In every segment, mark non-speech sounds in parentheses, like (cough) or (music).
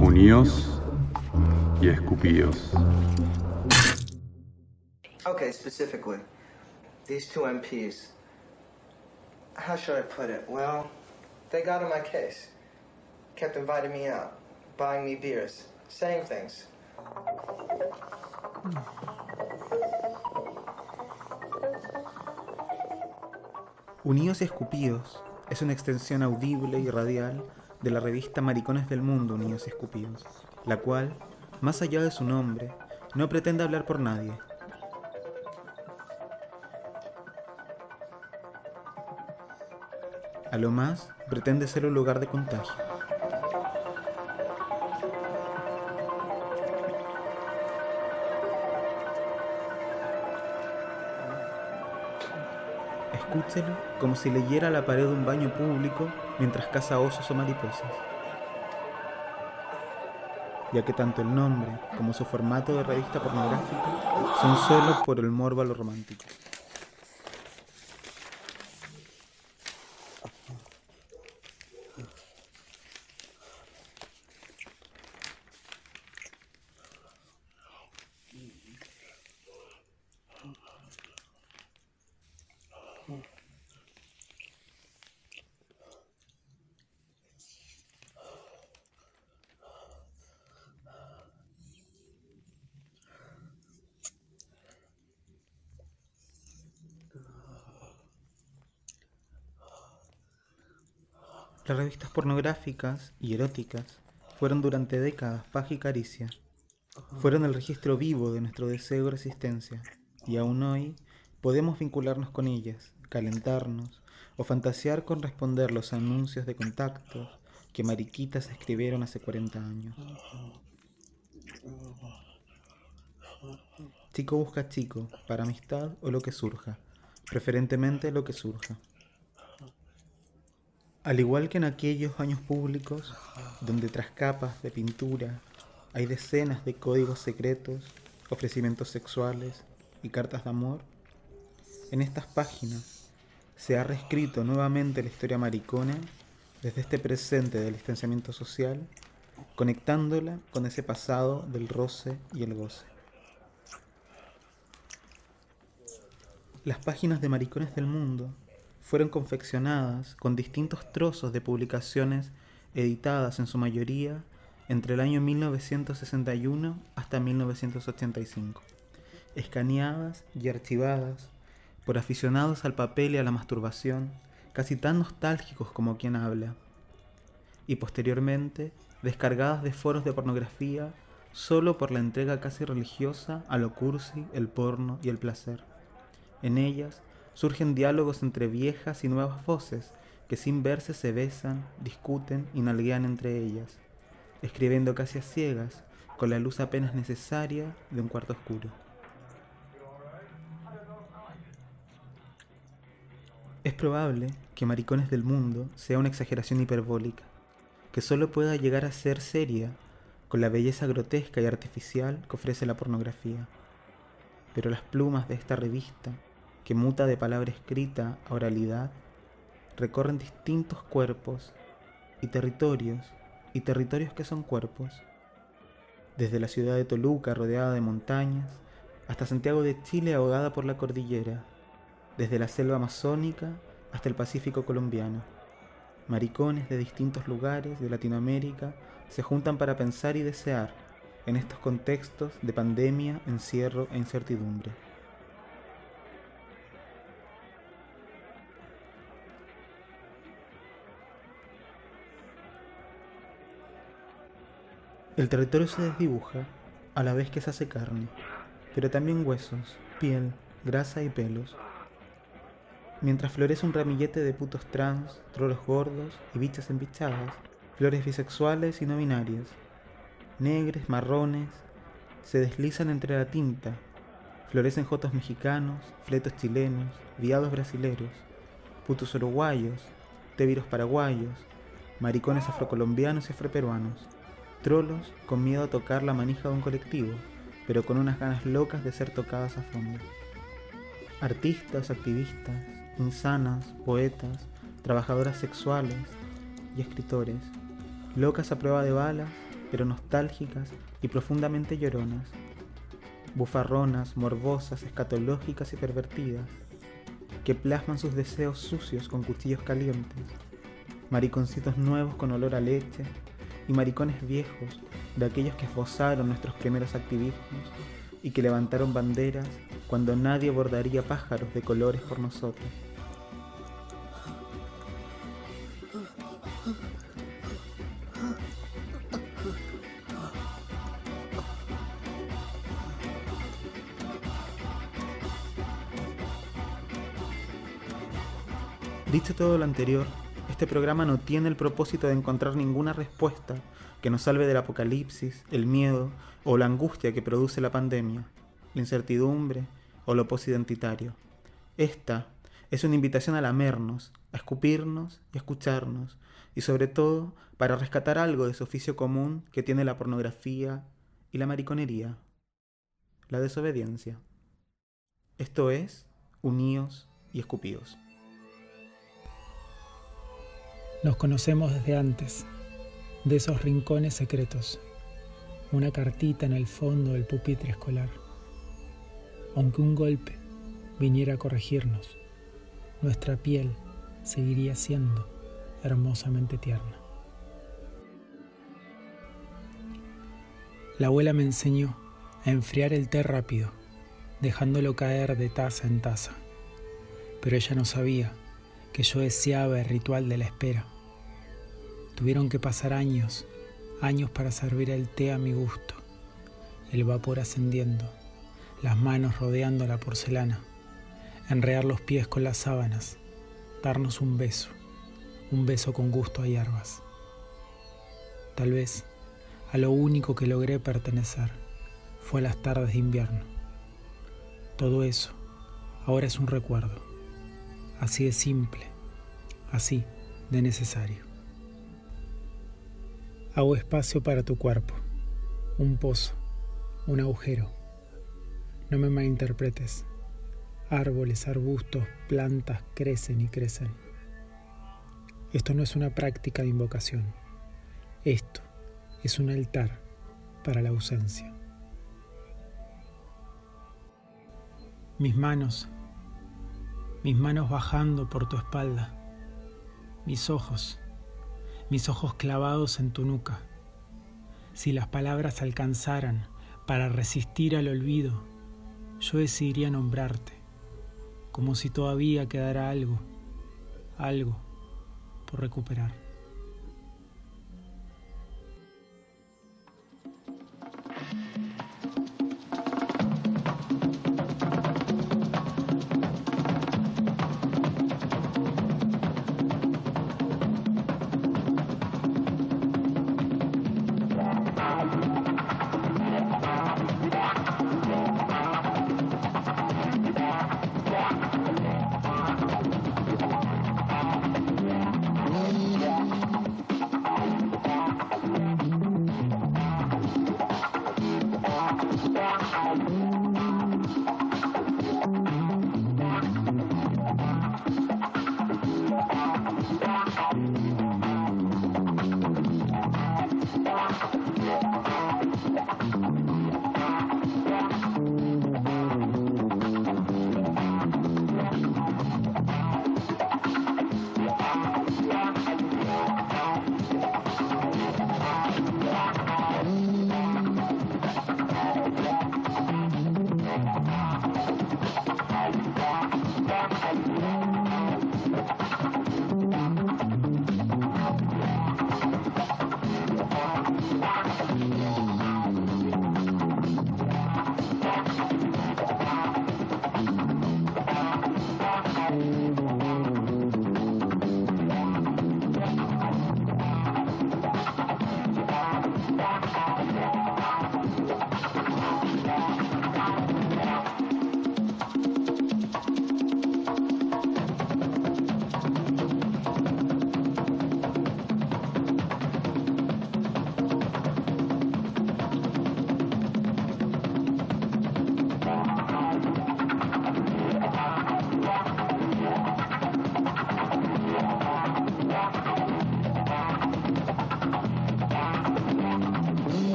Uníos y escupíos. Okay, specifically, these two MPs. How should I put it? Well, they got in my case. Kept inviting me out, buying me beers, saying things. Unidos y Escupidos es una extensión audible y radial de la revista Maricones del Mundo Unidos y Escupidos, la cual, más allá de su nombre, no pretende hablar por nadie. A lo más, pretende ser un lugar de contagio. Escúchelo como si leyera la pared de un baño público mientras caza osos o mariposas. Ya que tanto el nombre como su formato de revista pornográfica son solo por el morbo a lo romántico. Las revistas pornográficas y eróticas fueron durante décadas paja y caricia. Fueron el registro vivo de nuestro deseo y resistencia, y aún hoy podemos vincularnos con ellas, calentarnos o fantasear con responder los anuncios de contactos que mariquitas escribieron hace 40 años. Chico busca chico, para amistad o lo que surja, preferentemente lo que surja. Al igual que en aquellos años públicos, donde tras capas de pintura hay decenas de códigos secretos, ofrecimientos sexuales y cartas de amor, en estas páginas se ha reescrito nuevamente la historia maricona desde este presente del distanciamiento social, conectándola con ese pasado del roce y el goce. Las páginas de Maricones del Mundo fueron confeccionadas con distintos trozos de publicaciones editadas en su mayoría entre el año 1961 hasta 1985, escaneadas y archivadas por aficionados al papel y a la masturbación, casi tan nostálgicos como quien habla, y posteriormente descargadas de foros de pornografía solo por la entrega casi religiosa a lo cursi, el porno y el placer. En ellas surgen diálogos entre viejas y nuevas voces que sin verse se besan, discuten y nalguean entre ellas, escribiendo casi a ciegas, con la luz apenas necesaria de un cuarto oscuro. Es probable que Maricones del Mundo sea una exageración hiperbólica, que solo pueda llegar a ser seria con la belleza grotesca y artificial que ofrece la pornografía. Pero las plumas de esta revista que muta de palabra escrita a oralidad, recorren distintos cuerpos y territorios, y territorios que son cuerpos, desde la ciudad de Toluca rodeada de montañas, hasta Santiago de Chile ahogada por la cordillera, desde la selva amazónica hasta el Pacífico colombiano. Maricones de distintos lugares de Latinoamérica se juntan para pensar y desear en estos contextos de pandemia, encierro e incertidumbre. El territorio se desdibuja a la vez que se hace carne, pero también huesos, piel, grasa y pelos. Mientras florece un ramillete de putos trans, trolos gordos y bichas embichadas, flores bisexuales y no binarias, negres, marrones, se deslizan entre la tinta, florecen jotos mexicanos, fletos chilenos, viados brasileros, putos uruguayos, téviros paraguayos, maricones afrocolombianos y afroperuanos, trolos con miedo a tocar la manija de un colectivo, pero con unas ganas locas de ser tocadas a fondo. Artistas, activistas, insanas, poetas, trabajadoras sexuales y escritores, locas a prueba de balas, pero nostálgicas y profundamente lloronas, bufarronas, morbosas, escatológicas y pervertidas, que plasman sus deseos sucios con cuchillos calientes, mariconcitos nuevos con olor a leche y maricones viejos de aquellos que esbozaron nuestros primeros activismos y que levantaron banderas cuando nadie bordaría pájaros de colores por nosotros. Dicho todo lo anterior, este programa no tiene el propósito de encontrar ninguna respuesta que nos salve del apocalipsis, el miedo o la angustia que produce la pandemia, la incertidumbre o lo posidentitario. Esta es una invitación a lamernos, a escupirnos y a escucharnos, y sobre todo para rescatar algo de su oficio común que tiene la pornografía y la mariconería, la desobediencia. Esto es, uníos y escupidos. Nos conocemos desde antes, de esos rincones secretos, una cartita en el fondo del pupitre escolar. Aunque un golpe viniera a corregirnos, nuestra piel seguiría siendo hermosamente tierna. La abuela me enseñó a enfriar el té rápido, dejándolo caer de taza en taza, pero ella no sabía que yo deseaba el ritual de la espera Tuvieron que pasar años, años para servir el té a mi gusto, el vapor ascendiendo, las manos rodeando la porcelana, enrear los pies con las sábanas, darnos un beso, un beso con gusto a hierbas. Tal vez a lo único que logré pertenecer fue a las tardes de invierno. Todo eso ahora es un recuerdo, así de simple, así de necesario. Hago espacio para tu cuerpo, un pozo, un agujero. No me malinterpretes. Árboles, arbustos, plantas crecen y crecen. Esto no es una práctica de invocación. Esto es un altar para la ausencia. Mis manos, mis manos bajando por tu espalda, mis ojos mis ojos clavados en tu nuca. Si las palabras alcanzaran para resistir al olvido, yo decidiría nombrarte, como si todavía quedara algo, algo por recuperar. Mm-hmm.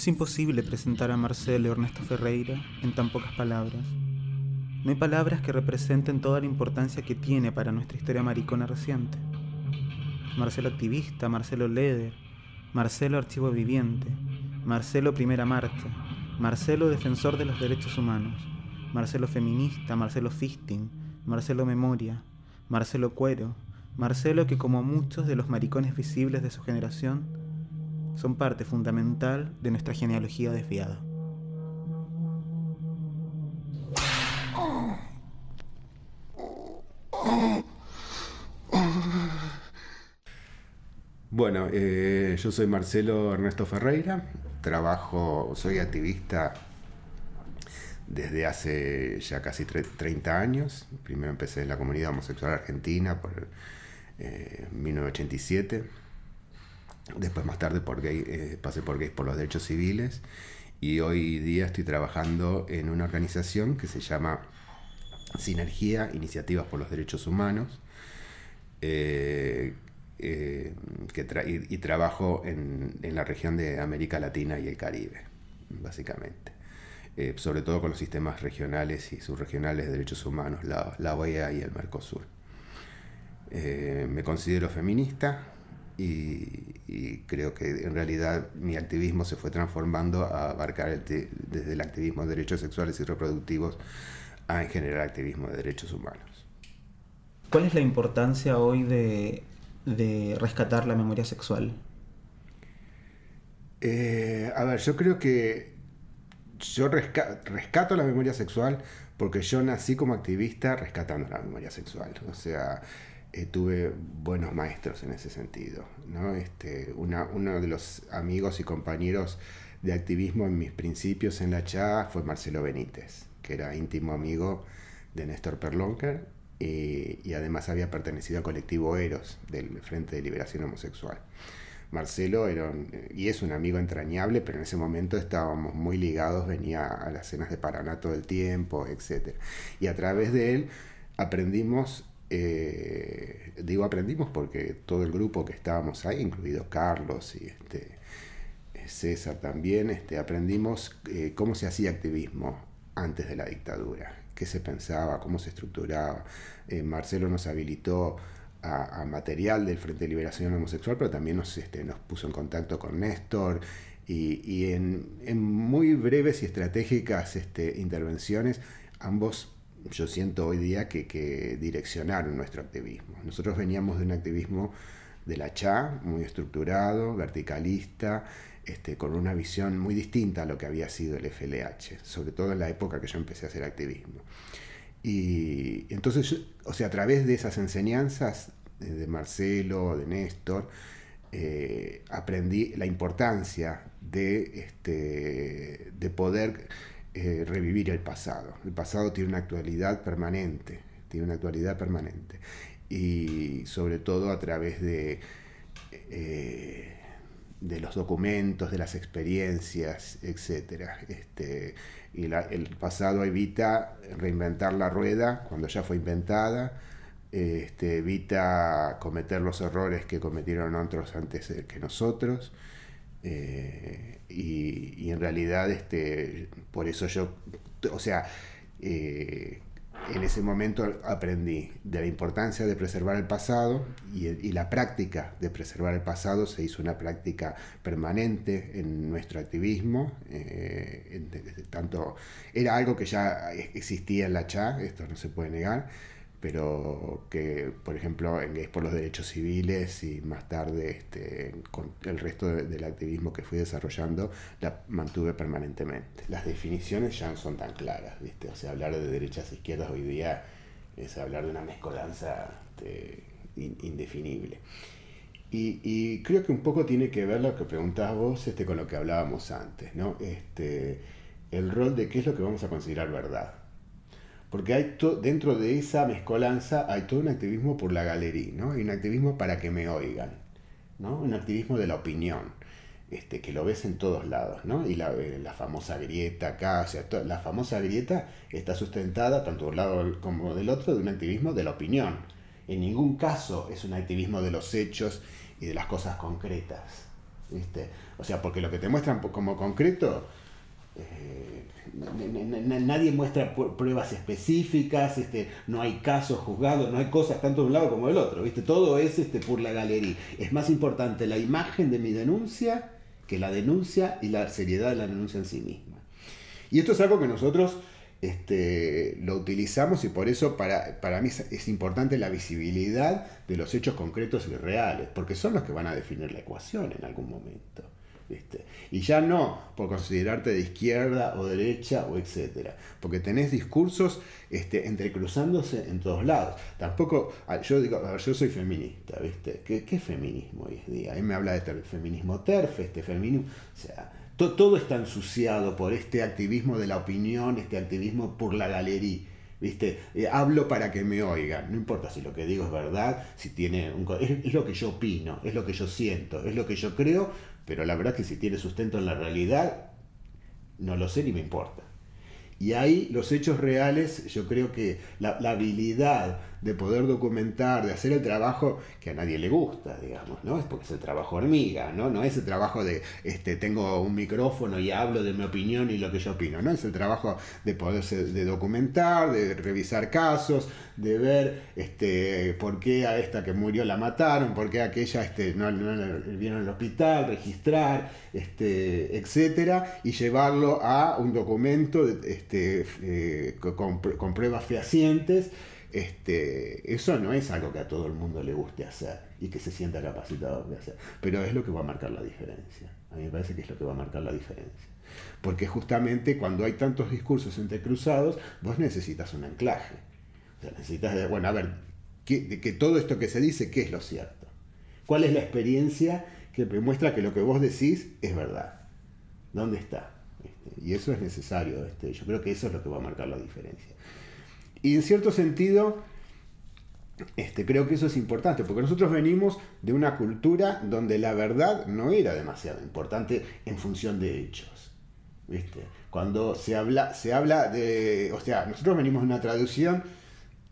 Es imposible presentar a Marcelo Ernesto Ferreira en tan pocas palabras. No hay palabras que representen toda la importancia que tiene para nuestra historia maricona reciente. Marcelo activista, Marcelo Leder, Marcelo archivo viviente, Marcelo primera marcha, Marcelo defensor de los derechos humanos, Marcelo feminista, Marcelo fisting, Marcelo memoria, Marcelo cuero, Marcelo que como muchos de los maricones visibles de su generación, son parte fundamental de nuestra genealogía desviada. Bueno, eh, yo soy Marcelo Ernesto Ferreira, trabajo, soy activista desde hace ya casi 30 años. Primero empecé en la comunidad homosexual argentina por 1987. Eh, Después más tarde por eh, pasé por Gays por los Derechos Civiles. Y hoy día estoy trabajando en una organización que se llama Sinergia Iniciativas por los Derechos Humanos. Eh, que y, trabajo en, la región de América Latina y el Caribe, básicamente. Eh, sobre todo con los sistemas regionales y subregionales de derechos humanos, la, la OEA y el Mercosur. Eh, me considero feminista y, creo que en realidad mi activismo se fue transformando a abarcar desde el activismo de derechos sexuales y reproductivos a en general activismo de derechos humanos. ¿Cuál es la importancia hoy de de rescatar la memoria sexual? Eh, a ver, yo creo que yo rescato la memoria sexual porque yo nací como activista rescatando la memoria sexual. O sea, eh, tuve buenos maestros en ese sentido. ¿no? Este, uno de los amigos y compañeros de activismo en mis principios en la CHA fue Marcelo Benítez, que era íntimo amigo de Néstor Perlonker eh, y además había pertenecido al colectivo Eros del Frente de Liberación Homosexual. Marcelo era y es un amigo entrañable, pero en ese momento estábamos muy ligados, venía a las cenas de Paraná todo el tiempo, etc. Y a través de él aprendimos, eh, digo aprendimos porque todo el grupo que estábamos ahí, incluido Carlos y este, César también, este, aprendimos eh, cómo se hacía activismo antes de la dictadura qué se pensaba, cómo se estructuraba. Eh, Marcelo nos habilitó a, material del Frente de Liberación Homosexual, pero también nos, este, puso en contacto con Néstor y, en, muy breves y estratégicas este, intervenciones, ambos yo siento hoy día que, que, direccionaron nuestro activismo. Nosotros veníamos de un activismo de la CHA, muy estructurado, verticalista, este, con una visión muy distinta a lo que había sido el FLH, sobre todo en la época que yo empecé a hacer activismo. Y entonces, o sea, a través de esas enseñanzas de Marcelo, de Néstor, eh, aprendí la importancia de, este, de poder eh, revivir el pasado. El pasado tiene una actualidad permanente, tiene una actualidad permanente. Y sobre todo a través de... Eh, de los documentos, de las experiencias, etc. Este, y el pasado evita reinventar la rueda cuando ya fue inventada, este, evita cometer los errores que cometieron otros antes que nosotros. Eh, y, en realidad, este, por eso yo, o sea, eh, en ese momento aprendí de la importancia de preservar el pasado y, la práctica de preservar el pasado se hizo una práctica permanente en nuestro activismo. Eh, tanto, era algo que ya existía en la CHA, esto no se puede negar, pero que, por ejemplo, en por los Derechos Civiles y más tarde este, con el resto del activismo que fui desarrollando, la mantuve permanentemente. Las definiciones ya no son tan claras, ¿viste? O sea, hablar de derechas e izquierdas hoy día es hablar de una mezcolanza este, indefinible. Y, creo que un poco tiene que ver lo que preguntabas vos este, con lo que hablábamos antes, ¿no? Este, el rol de qué es lo que vamos a considerar verdad. Porque hay dentro de esa mezcolanza hay todo un activismo por la galería, ¿no? Hay un activismo para que me oigan, ¿no? Un activismo de la opinión, este, que lo ves en todos lados, ¿no? Y la, eh, famosa grieta acá, o sea, la famosa grieta está sustentada tanto de un lado como del otro de un activismo de la opinión. En ningún caso es un activismo de los hechos y de las cosas concretas. O sea, porque lo que te muestran como concreto, nadie muestra pruebas específicas, este, no hay casos juzgados, no hay cosas tanto de un lado como del otro. Todo es este, por la galería. Es más importante la imagen de mi denuncia que la denuncia y la seriedad de la denuncia en sí misma. Y esto es algo que nosotros este, lo utilizamos y por eso para mí es, importante la visibilidad de los hechos concretos y reales, porque son los que van a definir la ecuación en algún momento. Y ya no por considerarte de izquierda o derecha o etcétera, porque tenés discursos este, entrecruzándose en todos lados. Tampoco, ah, yo digo, yo soy feminista, ¿viste? ¿Qué, ¿Qué, feminismo hoy en día? Él me habla de feminismo TERF, este feminismo, o sea, todo está ensuciado por este activismo de la opinión, este activismo por la galería. ¿Viste? Eh, hablo para que me oigan, no importa si lo que digo es verdad, si tiene un, es, lo que yo opino, es lo que yo siento, es lo que yo creo, pero la verdad que si tiene sustento en la realidad, no lo sé ni me importa. Y ahí los hechos reales, yo creo que la, habilidad de poder documentar, de hacer el trabajo que a nadie le gusta, digamos, ¿no? Es porque es el trabajo hormiga, ¿no? No es el trabajo de, este, tengo un micrófono y hablo de mi opinión y lo que yo opino, ¿no? Es el trabajo de poder de documentar, de revisar casos, de ver este, por qué a esta que murió la mataron, por qué a aquella este, no, no vieron al hospital, registrar, este, etcétera, y llevarlo a un documento este, eh, con, con, pruebas fehacientes. Este, eso no es algo que a todo el mundo le guste hacer y que se sienta capacitado de hacer, pero es lo que va a marcar la diferencia. A mí me parece que es lo que va a marcar la diferencia. Porque justamente cuando hay tantos discursos entrecruzados, vos necesitas un anclaje necesitas, bueno, a ver, que, que todo esto que se dice, ¿qué es lo cierto? ¿Cuál es la experiencia que demuestra que lo que vos decís es verdad? ¿Dónde está? Este, y eso es necesario. Este, yo creo que eso es lo que va a marcar la diferencia. Y en cierto sentido, este, creo que eso es importante, porque nosotros venimos de una cultura donde la verdad no era demasiado importante en función de hechos. ¿viste? Cuando se habla, se habla de, o sea, nosotros venimos de una traducción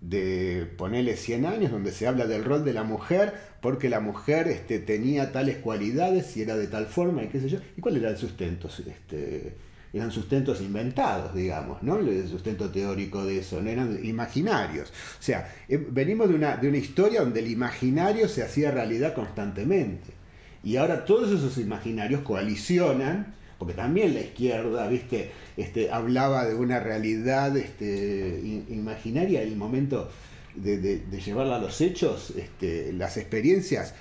de ponerle 100 años, donde se habla del rol de la mujer, porque la mujer este, tenía tales cualidades y era de tal forma y qué sé yo. ¿Y cuál era el sustento? Este, eran sustentos inventados, digamos, ¿no? El sustento teórico de eso, no eran imaginarios. O sea, eh, venimos de una, de una historia donde el imaginario se hacía realidad constantemente. Y ahora todos esos imaginarios coalicionan porque también la izquierda, viste, este, hablaba de una realidad este, imaginaria, el momento de, llevarla a los hechos, este, las experiencias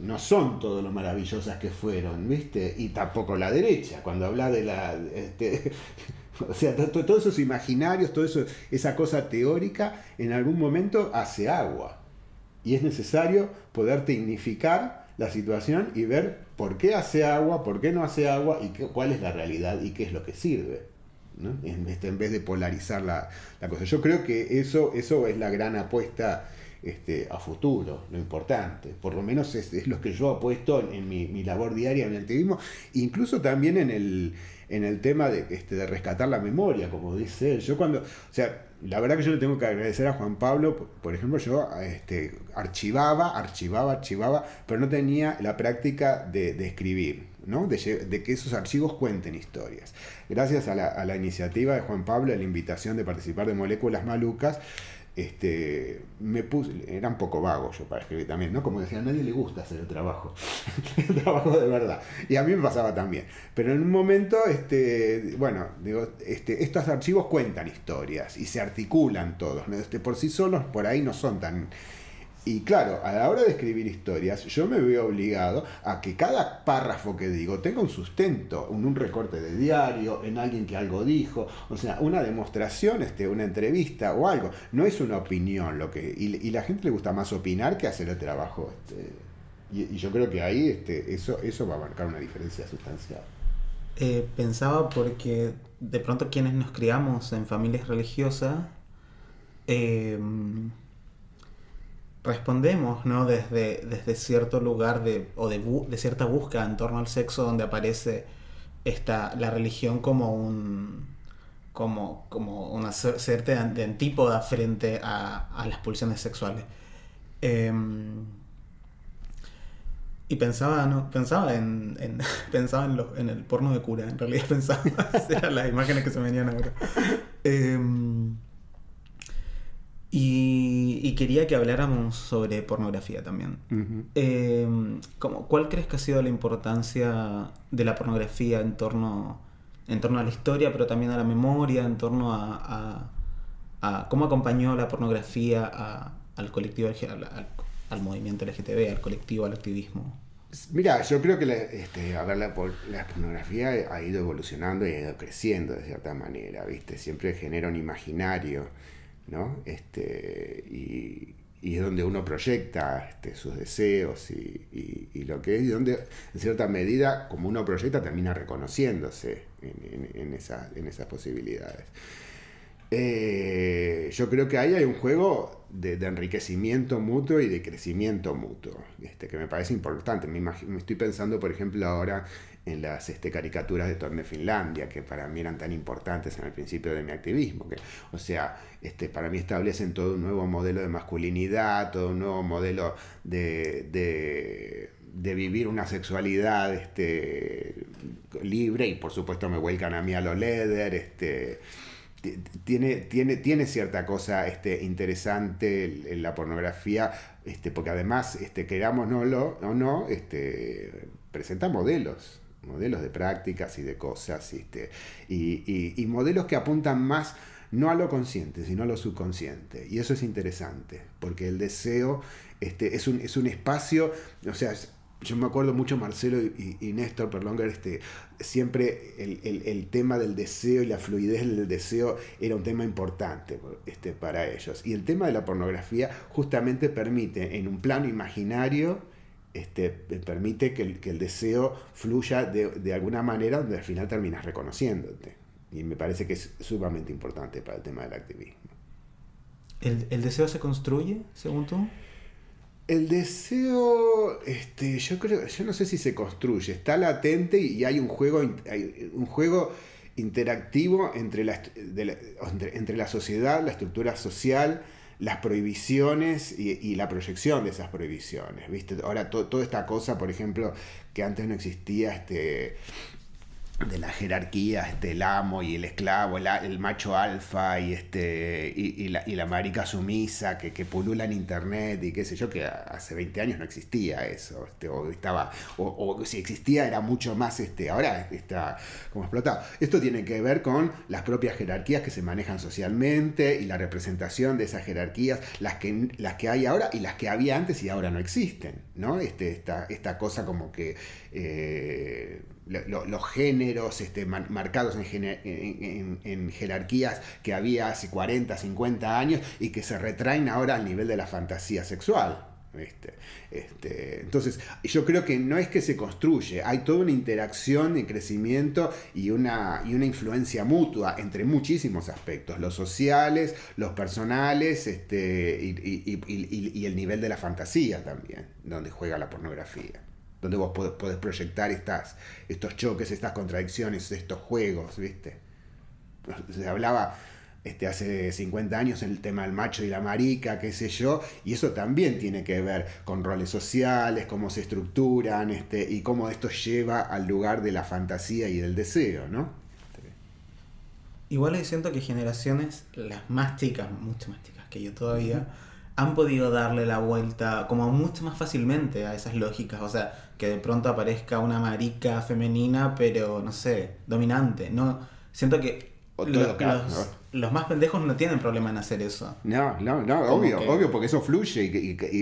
no son todo lo maravillosas que fueron, ¿viste? Y tampoco la derecha, cuando habla de la... Este, (laughs) o sea, todos esos imaginarios, eso, esa cosa teórica, en algún momento hace agua. Y es necesario poder tecnificar la situación y ver por qué hace agua, por qué no hace agua y cuál es la realidad y qué es lo que sirve. Este, en, vez de polarizar la, cosa. Yo creo que eso, eso es la gran apuesta este, a futuro, lo importante. Por lo menos es, lo que yo apuesto en, mi, mi, labor diaria en el activismo, incluso también en el, en el tema de, este, de rescatar la memoria, como dice él. Yo cuando, o sea, la verdad que yo le tengo que agradecer a Juan Pablo, por ejemplo, yo este, archivaba, archivaba, archivaba, pero no tenía la práctica de, escribir, ¿no? De, que esos archivos cuenten historias. Gracias a la, a la iniciativa de Juan Pablo, a la invitación de participar de Moléculas Malucas, este, me puse, era un poco vago yo para escribir también, ¿no? Como decía, a nadie le gusta hacer el trabajo, (laughs) el trabajo de verdad. Y a mí me pasaba también. Pero en un momento, este, bueno, digo, este, estos archivos cuentan historias y se articulan todos. Este, por sí solos, por ahí no son tan y claro, a la hora de escribir historias, yo me veo obligado a que cada párrafo que digo tenga un sustento, en un recorte de diario, en alguien que algo dijo, o sea, una demostración, este, una entrevista o algo. No es una opinión lo que. Y, la gente le gusta más opinar que hacer el trabajo. Este, y, yo creo que ahí este, eso, eso va a marcar una diferencia sustancial. Eh, pensaba porque de pronto quienes nos criamos en familias religiosas. Eh, respondemos ¿no? desde, desde cierto lugar de, o de, cierta búsqueda en torno al sexo donde aparece esta, la religión como un como, como una cierta de antípoda frente a, las pulsiones sexuales. Em, Y pensaba, no, pensaba en, en- (laughs) pensaba en, lo- en el porno de cura, en realidad (laughs) pensaba, (laughs) eran las imágenes que se venían ahora. Em, y, y quería que habláramos sobre pornografía también. Em, como, ¿Cuál crees que ha sido la importancia de la pornografía en torno, en torno a la historia, pero también a la memoria, en torno a, a- a cómo acompañó la pornografía a- al colectivo, al, al- al movimiento LGTB, al colectivo, al activismo? Mira, yo creo que la, este, a ver, la, por- la pornografía ha ido evolucionando y ha ido creciendo de cierta manera, ¿viste? Siempre genera un imaginario, ¿no? Este, y, y es donde uno proyecta este, sus deseos y, y- lo que es, y donde en cierta medida, como uno proyecta, termina reconociéndose en, en- esa- en esas posibilidades. Eh, yo creo que ahí hay un juego de, enriquecimiento mutuo y de crecimiento mutuo, este, que me parece importante. Me, me estoy pensando, por ejemplo, ahora en las este, caricaturas de Torne Finlandia, que para mí eran tan importantes en el principio de mi activismo. Que, o sea, este, para mí establecen todo un nuevo modelo de masculinidad, todo un nuevo modelo de, de- vivir una sexualidad este, libre y por supuesto me vuelcan a mí a lo leather. Este, ti- tiene, tiene, tiene cierta cosa este, interesante en la pornografía, este, porque además, este, queramos no o no, este, presenta modelos, modelos de prácticas y de cosas, este, y, y- y modelos que apuntan más no a lo consciente, sino a lo subconsciente. Y eso es interesante, porque el deseo este, es, un, es un espacio, o sea, yo me acuerdo mucho Marcelo y, y Néstor Perlonger, este, siempre el, el- el tema del deseo y la fluidez del deseo era un tema importante este, para ellos. Y el tema de la pornografía justamente permite, en un plano imaginario, este, permite que el, que el deseo fluya de, de alguna manera donde al final terminas reconociéndote. Y me parece que es sumamente importante para el tema del activismo. ¿El, el deseo se construye, según tú? El deseo, este, yo creo, yo no sé si se construye, está latente y hay un juego, hay un juego interactivo entre la, de la- entre, entre la sociedad, la estructura social, las prohibiciones y, la proyección de esas prohibiciones. ¿viste? Ahora to- toda esta cosa, por ejemplo, que antes no existía, este, de la jerarquía, este, el amo y el esclavo, el, el macho alfa y, este, y la, y la marica sumisa que, que pulula en internet y qué sé yo, que hace 20 años no existía eso, este, o, estaba, o, o si existía era mucho más, este, ahora está como explotado. Esto tiene que ver con las propias jerarquías que se manejan socialmente y la representación de esas jerarquías, las que, las que hay ahora y las que había antes y ahora no existen, ¿no? Este, esta, esta cosa como que... eh, lo- lo- los géneros este, marcados en, gene- en- jerarquías que había hace 40, 50 años y que se retraen ahora al nivel de la fantasía sexual. ¿viste? Este, entonces, yo creo que no es que se construye, hay toda una interacción de crecimiento y una, y una influencia mutua entre muchísimos aspectos, los sociales, los personales este, y, y- y- y- y el nivel de la fantasía también, donde juega la pornografía donde vos podés, podés proyectar estas, estos choques, estas contradicciones, estos juegos, ¿viste? Se hablaba este, hace 50 años en el tema del macho y la marica, qué sé yo, y eso también tiene que ver con roles sociales, cómo se estructuran, este, y cómo esto lleva al lugar de la fantasía y del deseo, ¿no? Igual yo siento que generaciones, las más chicas, mucho más chicas que yo todavía, han podido darle la vuelta como mucho más fácilmente a esas lógicas. O sea, que de pronto aparezca una marica femenina, pero no sé, dominante. No, siento que O acá, los. Los más pendejos no tienen problema en hacer eso. No, no, no, obvio, que- obvio, porque eso fluye y, y-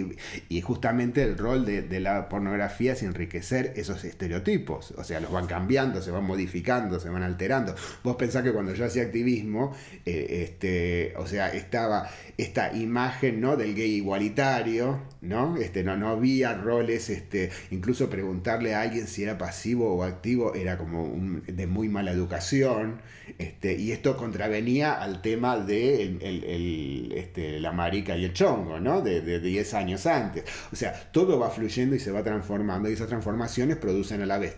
y- y justamente el rol de, de la pornografía es enriquecer esos estereotipos, o sea, los van cambiando, se van modificando, se van alterando. Vos pensás que cuando yo hacía activismo, eh, este, o sea, estaba esta imagen ¿no? del gay igualitario, ¿no? Este, no, no había roles, este, incluso preguntarle a alguien si era pasivo o activo era como un- de muy mala educación, este, y esto contravenía al tema de este, la marica y el chongo, ¿no? De, de 10 años antes. O sea, todo va fluyendo y se va transformando, y esas transformaciones producen a la vez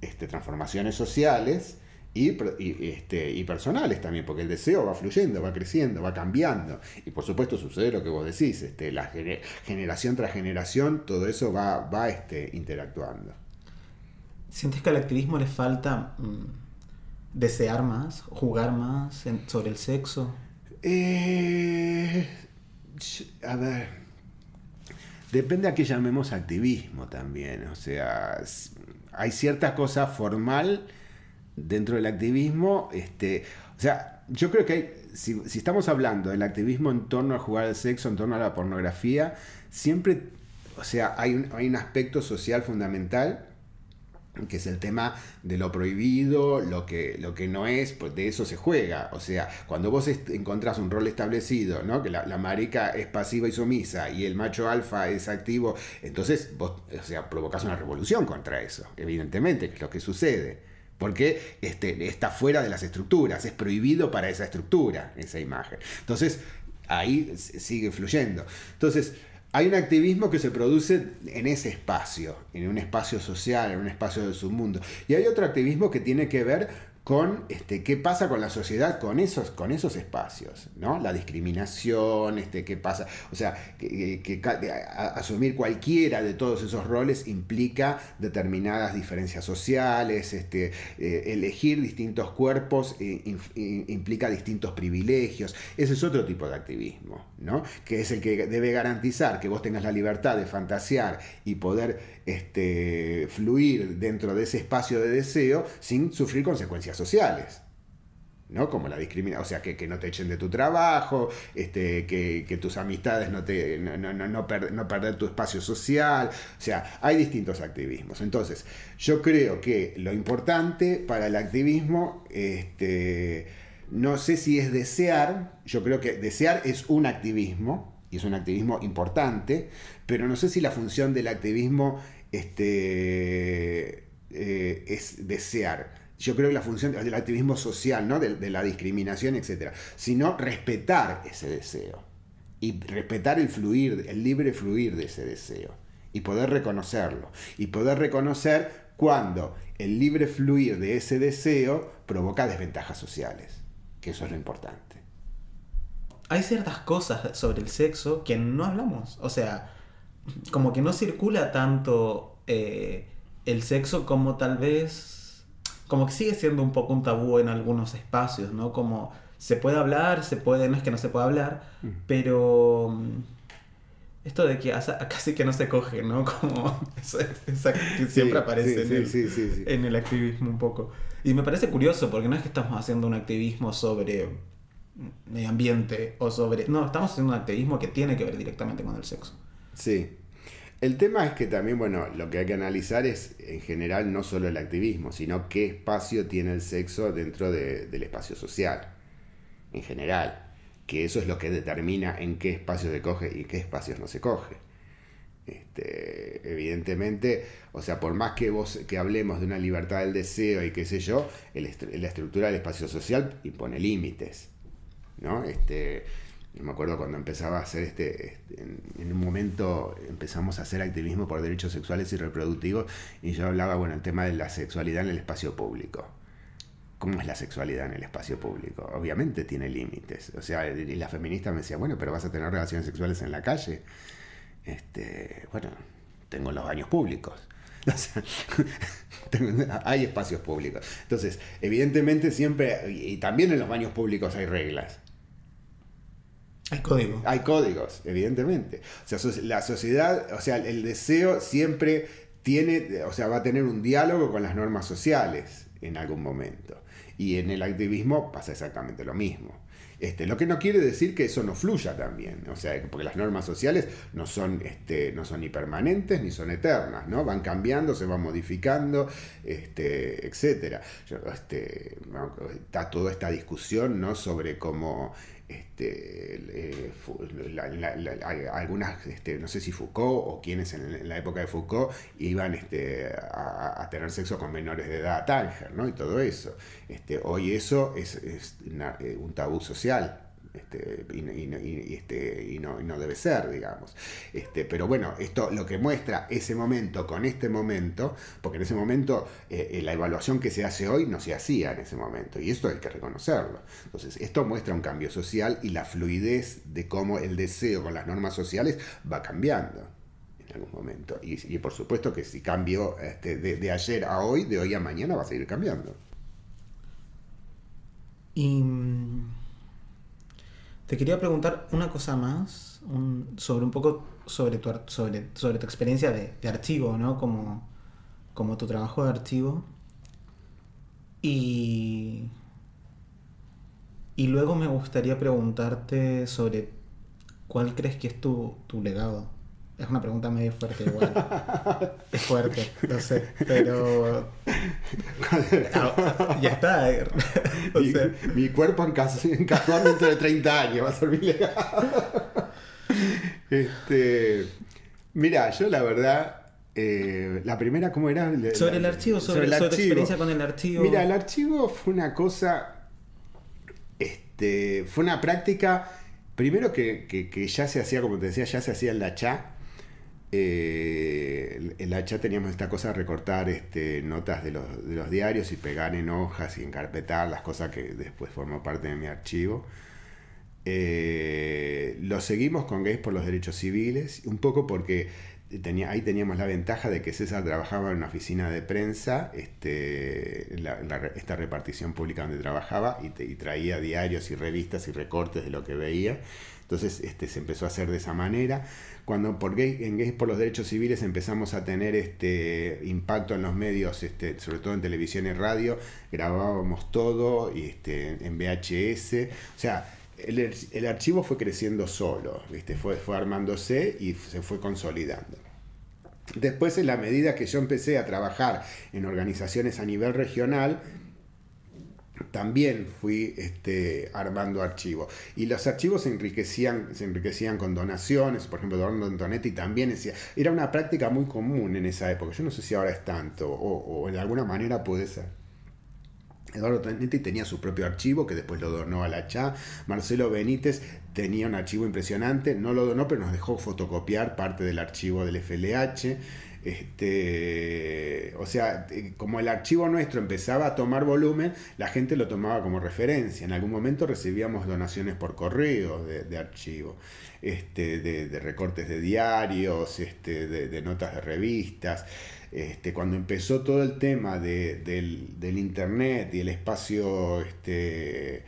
este, transformaciones sociales y, este, y personales también, porque el deseo va fluyendo, va creciendo, va cambiando. Y por supuesto sucede lo que vos decís, este, la generación tras generación, todo eso va, interactuando. ¿Sientes que al activismo le falta mm, desear más, jugar más sobre el sexo? Eh, a ver, depende a qué llamemos activismo también. O sea, hay cierta cosa formal dentro del activismo. Este, o sea, yo creo que hay, si, estamos hablando del activismo en torno a jugar al sexo, en torno a la pornografía, siempre, o sea, hay hay un aspecto social fundamental que es el tema de lo prohibido, lo que, lo que no es, pues de eso se juega. O sea, cuando vos encontrás un rol establecido, ¿no? que la, marica es pasiva y sumisa y el macho alfa es activo, entonces vos o sea, provocás una revolución contra eso, evidentemente, que es lo que sucede. Porque este, está fuera de las estructuras, es prohibido para esa estructura, esa imagen. Entonces, ahí sigue fluyendo. Entonces, hay un activismo que se produce en ese espacio, en un espacio social, en un espacio de su mundo. Y hay otro activismo que tiene que ver con este, qué pasa con la sociedad con esos, con esos espacios, ¿no? La discriminación, este, qué pasa. O sea, que, asumir cualquiera de todos esos roles implica determinadas diferencias sociales, este, eh, elegir distintos cuerpos eh, implica distintos privilegios. Ese es otro tipo de activismo, ¿no? Que es el que debe garantizar que vos tengas la libertad de fantasear y poder este, fluir dentro de ese espacio de deseo sin sufrir consecuencias sociales. ¿no? Como la discriminación, o sea, que, no te echen de tu trabajo, este, que, tus amistades no te no, no, perder tu espacio social, o sea, hay distintos activismos. Entonces, yo creo que lo importante para el activismo, este, no sé si es desear, yo creo que desear es un activismo, y es un activismo importante, pero no sé si la función del activismo este, eh, es desear. Yo creo que la función del activismo social, ¿no? de, la discriminación, etc. Sino respetar ese deseo. Y respetar el fluir, el libre fluir de ese deseo. Y poder reconocerlo. Y poder reconocer cuando el libre fluir de ese deseo provoca desventajas sociales. Que eso es lo importante. Hay ciertas cosas sobre el sexo que no hablamos. O sea, como que no circula tanto eh, el sexo como tal vez, como que sigue siendo un poco un tabú en algunos espacios, ¿no? Como se puede hablar, se puede, no es que no se pueda hablar, mm. pero mm, esto de que (laughs) casi que no se coge, ¿no? Como (laughs) que siempre aparece en, el, activismo un poco. Y me parece curioso porque no es que estamos haciendo un activismo sobre medio ambiente o sobre... No, estamos haciendo un activismo que tiene que ver directamente con el sexo. Sí. El tema es que también, bueno, lo que hay que analizar es en general no solo el activismo, sino qué espacio tiene el sexo dentro del espacio social, en general. Que eso es lo que determina en qué espacio se coge y qué espacios no se coge. Este, evidentemente, o sea, por más que vos que hablemos de una libertad del deseo y qué sé yo, la estructura del espacio social impone límites. ¿no? Este, me acuerdo cuando empezaba a hacer este, este en, un momento empezamos a hacer activismo por derechos sexuales y reproductivos y yo hablaba, bueno, el tema de la sexualidad en el espacio público. ¿Cómo es la sexualidad en el espacio público? Obviamente tiene límites. O sea, y la feminista me decía, bueno, pero vas a tener relaciones sexuales en la calle. Este, bueno, tengo los baños públicos. (laughs) (laughs) hay espacios públicos. Entonces, evidentemente siempre, y también en los baños públicos hay reglas. Hay códigos. Hay códigos, evidentemente. O sea, la sociedad, o sea, el deseo siempre tiene, o sea, va a tener un diálogo con las normas sociales en algún momento. Y en el activismo pasa exactamente lo mismo. Este, lo que no quiere decir que eso no fluya también, o sea, porque las normas sociales no son, este, no son ni permanentes ni son eternas, ¿no? Van cambiando, se van modificando, este, etc. Este, está toda esta discusión ¿no? sobre cómo este, eh, algunas, este, no sé si Foucault o quienes en, la época de Foucault iban este, a, tener sexo con menores de edad, Tánger, ¿no? Y todo eso. Este, hoy eso es, eh, un tabú social Y, no, debe ser, digamos. Este, pero bueno, esto lo que muestra ese momento con este momento, porque en ese momento eh, eh, la evaluación que se hace hoy no se hacía en ese momento, y esto hay que reconocerlo. Entonces, esto muestra un cambio social y la fluidez de cómo el deseo con las normas sociales va cambiando en algún momento. Y, por supuesto que si cambió este, de, de ayer a hoy, de hoy a mañana va a seguir cambiando. Y mm, te quería preguntar una cosa más sobre un poco sobre tu, sobre, sobre tu experiencia de, archivo, ¿no? Como, como tu trabajo de archivo. Y, y luego me gustaría preguntarte sobre cuál crees que es tu, tu legado. Es una pregunta medio fuerte igual. es fuerte, lo sé, pero... (laughs) Ya está. Eh. (laughs) mi, cuerpo encajó dentro de 30 años, va a ser mi este, mira, yo la verdad... Eh, la primera, ¿cómo era? Sobre el archivo, sobre, tu experiencia con el archivo. Mira, el archivo fue una cosa, este, fue una práctica, primero que, que, ya se hacía, como te decía, ya se hacía en la CHA, eh, en la chat teníamos esta cosa de recortar este, notas de los, diarios y pegar en hojas y encarpetar las cosas que después formó parte de mi archivo. Eh, lo seguimos con Gays por los Derechos Civiles, un poco porque ahí teníamos la ventaja de que César trabajaba en una oficina de prensa, este, esta repartición pública donde trabajaba, y, traía diarios y revistas y recortes de lo que veía. Entonces este, se empezó a hacer de esa manera cuando por en Gays por los Derechos Civiles empezamos a tener este impacto en los medios, este, sobre todo en televisión y radio, grabábamos todo este, en VHS. O sea, el, archivo fue creciendo solo, ¿viste? Fue, fue armándose y se fue consolidando. Después, en la medida que yo empecé a trabajar en organizaciones a nivel regional, también fui este, armando archivos. Y los archivos se enriquecían, se enriquecían con donaciones, por ejemplo, Eduardo Antonetti también decía, era una práctica muy común en esa época, yo no sé si ahora es tanto, o, o de alguna manera puede ser. Eduardo Antonetti tenía su propio archivo que después lo donó a la CHA. Marcelo Benítez tenía un archivo impresionante, no lo donó, pero nos dejó fotocopiar parte del archivo del FLH. Este, o sea, eh, como el archivo nuestro empezaba a tomar volumen, la gente lo tomaba como referencia. En algún momento recibíamos donaciones por correo de, archivo, este, de, recortes de diarios, este, de, notas de revistas. Este, cuando empezó todo el tema del, del, internet y el espacio este,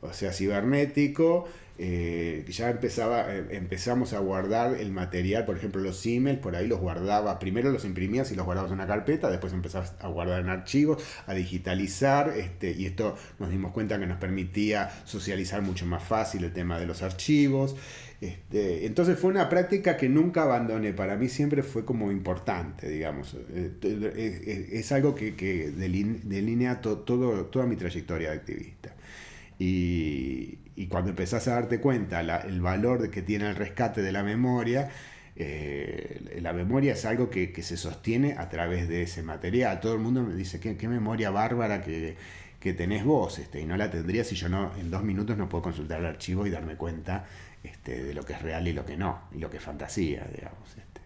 o sea, cibernético, eh, ya empezaba, eh, empezamos a guardar el material, por ejemplo los emails, por ahí los guardaba, primero los imprimías y los guardabas en una carpeta, después empezabas a guardar en archivos, a digitalizar, este, y esto nos dimos cuenta que nos permitía socializar mucho más fácil el tema de los archivos. Este, entonces fue una práctica que nunca abandoné, para mí siempre fue como importante, digamos. Eh, es, algo que, que delinea todo, toda mi trayectoria de activista. Y, y cuando empezás a darte cuenta el valor que tiene el rescate de la memoria, eh, la memoria es algo que, se sostiene a través de ese material. Todo el mundo me dice, qué, memoria bárbara que, tenés vos, este, y no la tendría si yo no, en dos minutos no puedo consultar el archivo y darme cuenta este, de lo que es real y lo que no, y lo que es fantasía, digamos. Este.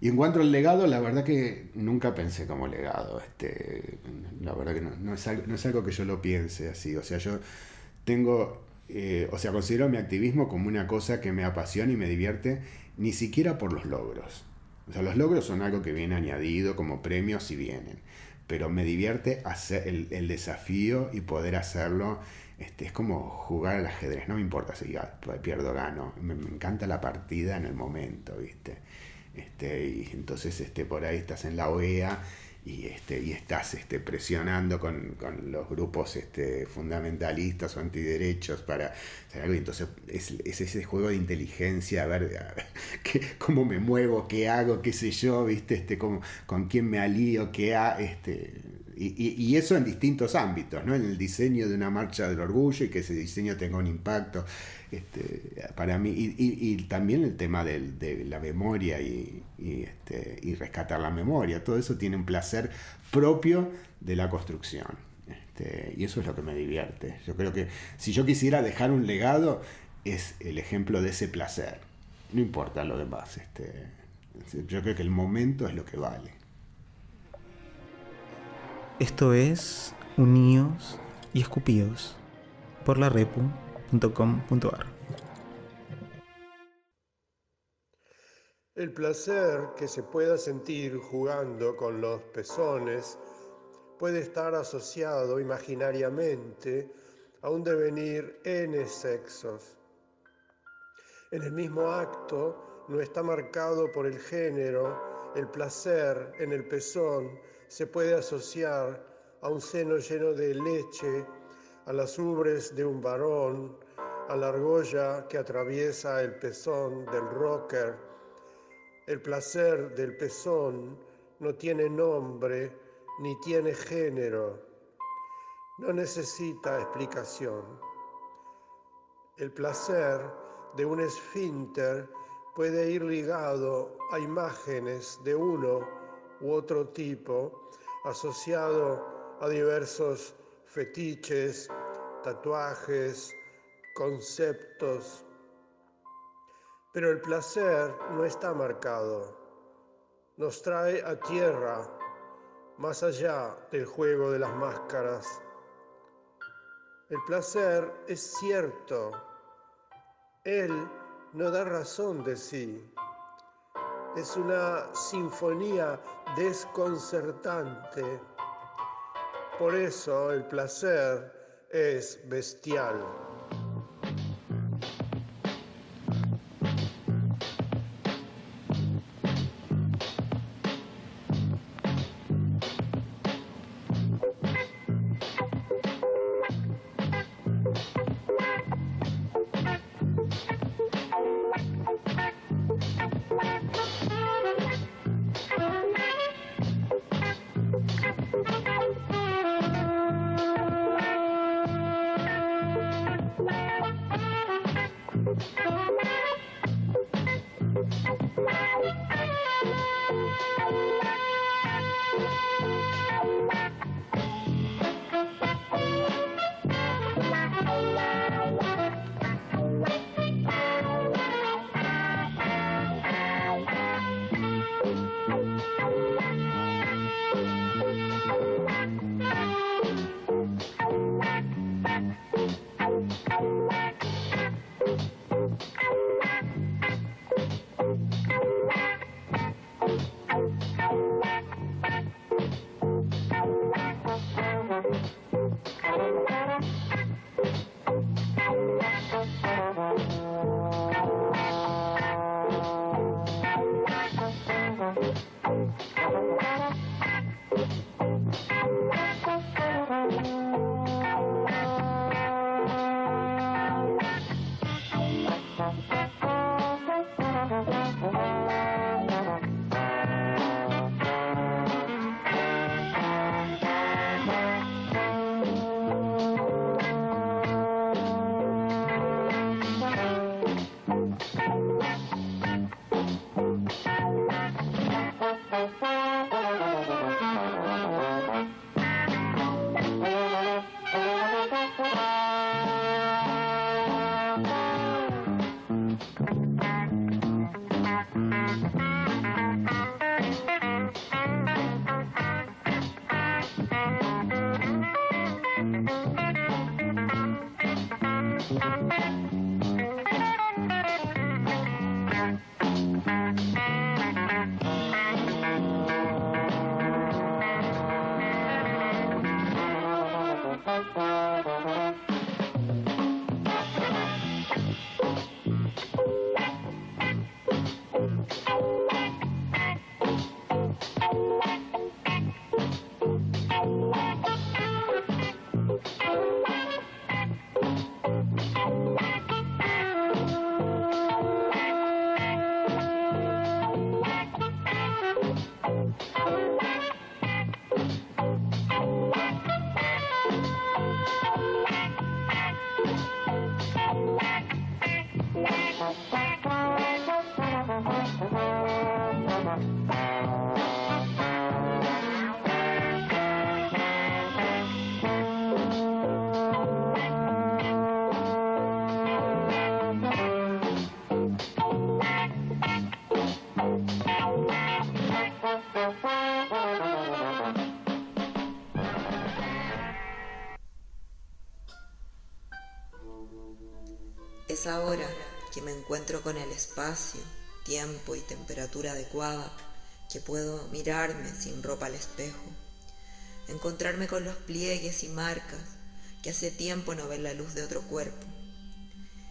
Y en cuanto al legado, la verdad que nunca pensé como legado. Este, la verdad que no, es algo, no es algo que yo lo piense así. O sea, yo tengo, eh, o sea, considero mi activismo como una cosa que me apasiona y me divierte, ni siquiera por los logros. O sea, los logros son algo que viene añadido como premios si vienen. Pero me divierte hacer el, desafío y poder hacerlo. Este, es como jugar al ajedrez, no me importa si pierdo o gano. Me, me, encanta la partida en el momento, ¿viste? Este, y entonces este, por ahí estás en la OEA y, este, y estás este, presionando con, los grupos este, fundamentalistas o antiderechos para hacer algo. Entonces es, ese juego de inteligencia, a ver, (laughs) cómo me muevo, qué hago, qué sé yo, ¿viste? Este, cómo, con quién me alío, qué ha, este, y, eso en distintos ámbitos, ¿no? En el diseño de una marcha del orgullo y que ese diseño tenga un impacto este, para mí. Y, también el tema de la memoria y, este, y rescatar la memoria. Todo eso tiene un placer propio de la construcción. Este, y eso es lo que me divierte. Yo creo que si yo quisiera dejar un legado, es el ejemplo de ese placer. No importa lo demás. Yo creo que el momento es lo que vale. Esto es Unidos y Escupidos por la El placer que se pueda sentir jugando con los pezones puede estar asociado imaginariamente a un devenir n sexos. En el mismo acto no está marcado por el género, el placer en el pezón se puede asociar a un seno lleno de leche, a las ubres de un varón, a la argolla que atraviesa el pezón del rocker. El placer del pezón no tiene nombre ni tiene género, no necesita explicación. El placer de un esfínter puede ir ligado a imágenes de uno u otro tipo, asociado a diversos fetiches, tatuajes, conceptos. Pero el placer no está marcado, nos trae a tierra, más allá del juego de las máscaras. El placer es cierto, él no da razón de sí es una sinfonía desconcertante. Por eso el placer es bestial. Thank you. Ahora que me encuentro con el espacio, tiempo y temperatura adecuada que puedo mirarme sin ropa al espejo, encontrarme con los pliegues y marcas que hace tiempo no ven la luz de otro cuerpo,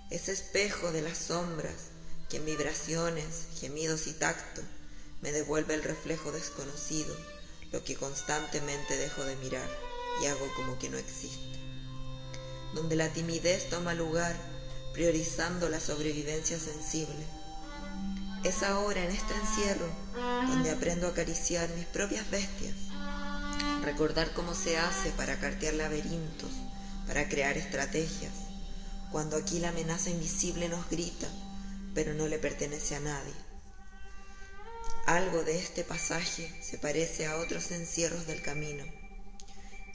ese espejo de las sombras que en vibraciones, gemidos y tacto me devuelve el reflejo desconocido, lo que constantemente dejo de mirar y hago como que no existe, donde la timidez toma lugar priorizando la sobrevivencia sensible. Es ahora en este encierro donde aprendo a acariciar mis propias bestias, recordar cómo se hace para cartear laberintos, para crear estrategias, cuando aquí la amenaza invisible nos grita, pero no le pertenece a nadie. Algo de este pasaje se parece a otros encierros del camino.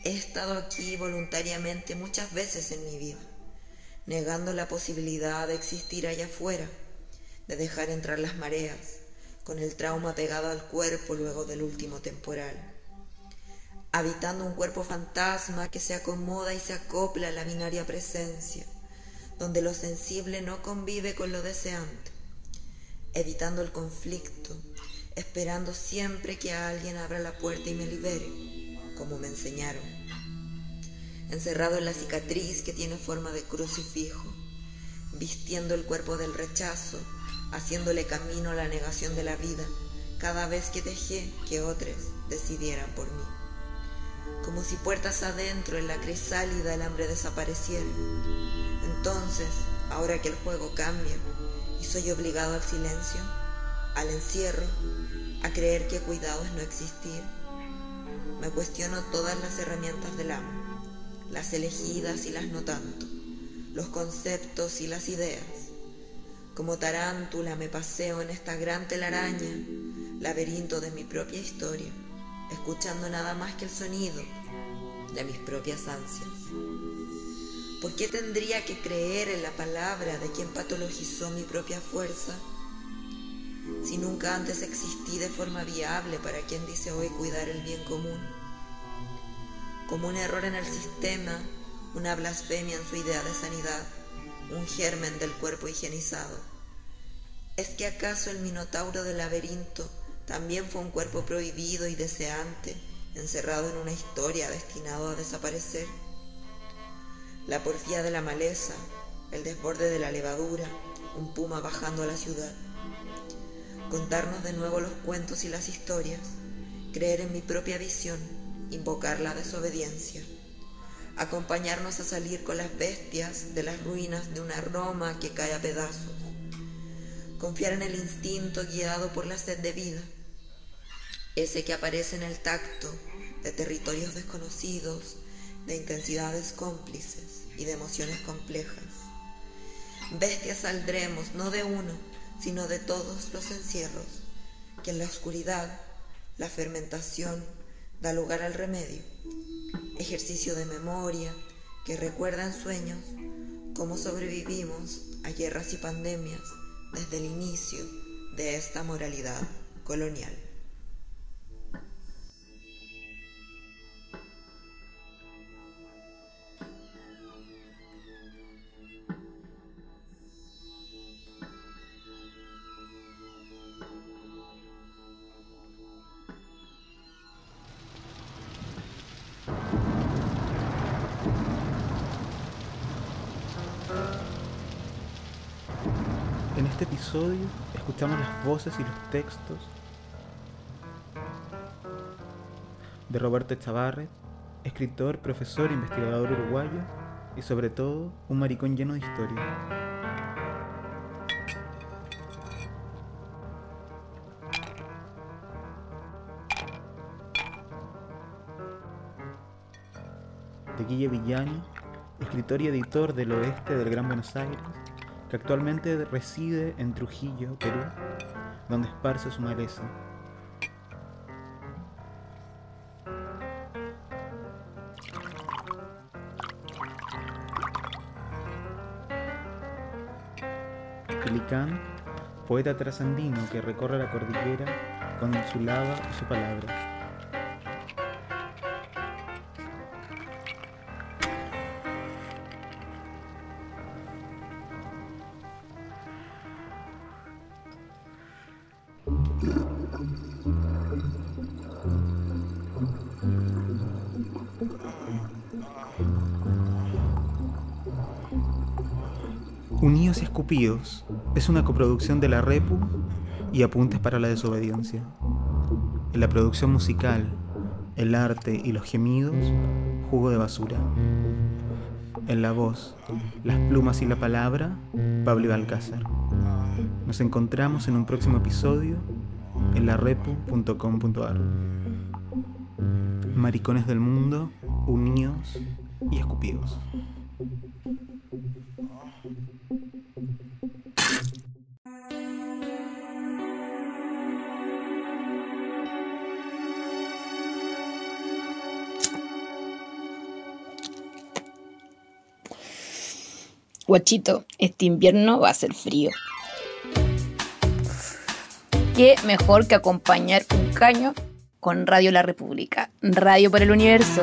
He estado aquí voluntariamente muchas veces en mi vida negando la posibilidad de existir allá afuera, de dejar entrar las mareas, con el trauma pegado al cuerpo luego del último temporal, habitando un cuerpo fantasma que se acomoda y se acopla a la binaria presencia, donde lo sensible no convive con lo deseante, evitando el conflicto, esperando siempre que alguien abra la puerta y me libere, como me enseñaron encerrado en la cicatriz que tiene forma de crucifijo, vistiendo el cuerpo del rechazo, haciéndole camino a la negación de la vida, cada vez que dejé que otros decidieran por mí. Como si puertas adentro en la crisálida el hambre desapareciera. Entonces, ahora que el juego cambia y soy obligado al silencio, al encierro, a creer que cuidado es no existir, me cuestiono todas las herramientas del amo las elegidas y las no tanto, los conceptos y las ideas. Como tarántula me paseo en esta gran telaraña, laberinto de mi propia historia, escuchando nada más que el sonido de mis propias ansias. ¿Por qué tendría que creer en la palabra de quien patologizó mi propia fuerza? Si nunca antes existí de forma viable para quien dice hoy cuidar el bien común como un error en el sistema, una blasfemia en su idea de sanidad, un germen del cuerpo higienizado. ¿Es que acaso el minotauro del laberinto también fue un cuerpo prohibido y deseante, encerrado en una historia destinado a desaparecer? La porfía de la maleza, el desborde de la levadura, un puma bajando a la ciudad. Contarnos de nuevo los cuentos y las historias, creer en mi propia visión invocar la desobediencia, acompañarnos a salir con las bestias de las ruinas de una Roma que cae a pedazos, confiar en el instinto guiado por la sed de vida, ese que aparece en el tacto de territorios desconocidos, de intensidades cómplices y de emociones complejas. Bestias saldremos no de uno, sino de todos los encierros, que en la oscuridad, la fermentación, da lugar al remedio, ejercicio de memoria que recuerda en sueños cómo sobrevivimos a guerras y pandemias desde el inicio de esta moralidad colonial. Voces y los textos de Roberto Chavarre, escritor, profesor, investigador uruguayo y sobre todo un maricón lleno de historia. De Guille Villani, escritor y editor del oeste del Gran Buenos Aires, que actualmente reside en Trujillo, Perú, donde esparce su maleza. Pelicán, poeta trasandino que recorre la cordillera con su lava y su palabra. Es una coproducción de la Repu y Apuntes para la Desobediencia. En la producción musical, el arte y los gemidos, Jugo de Basura. En la voz, las plumas y la palabra, Pablo Balcázar. Nos encontramos en un próximo episodio en larepu.com.ar. Maricones del mundo, unidos y escupidos. Guachito, este invierno va a ser frío. ¿Qué mejor que acompañar un caño con Radio La República, Radio para el Universo?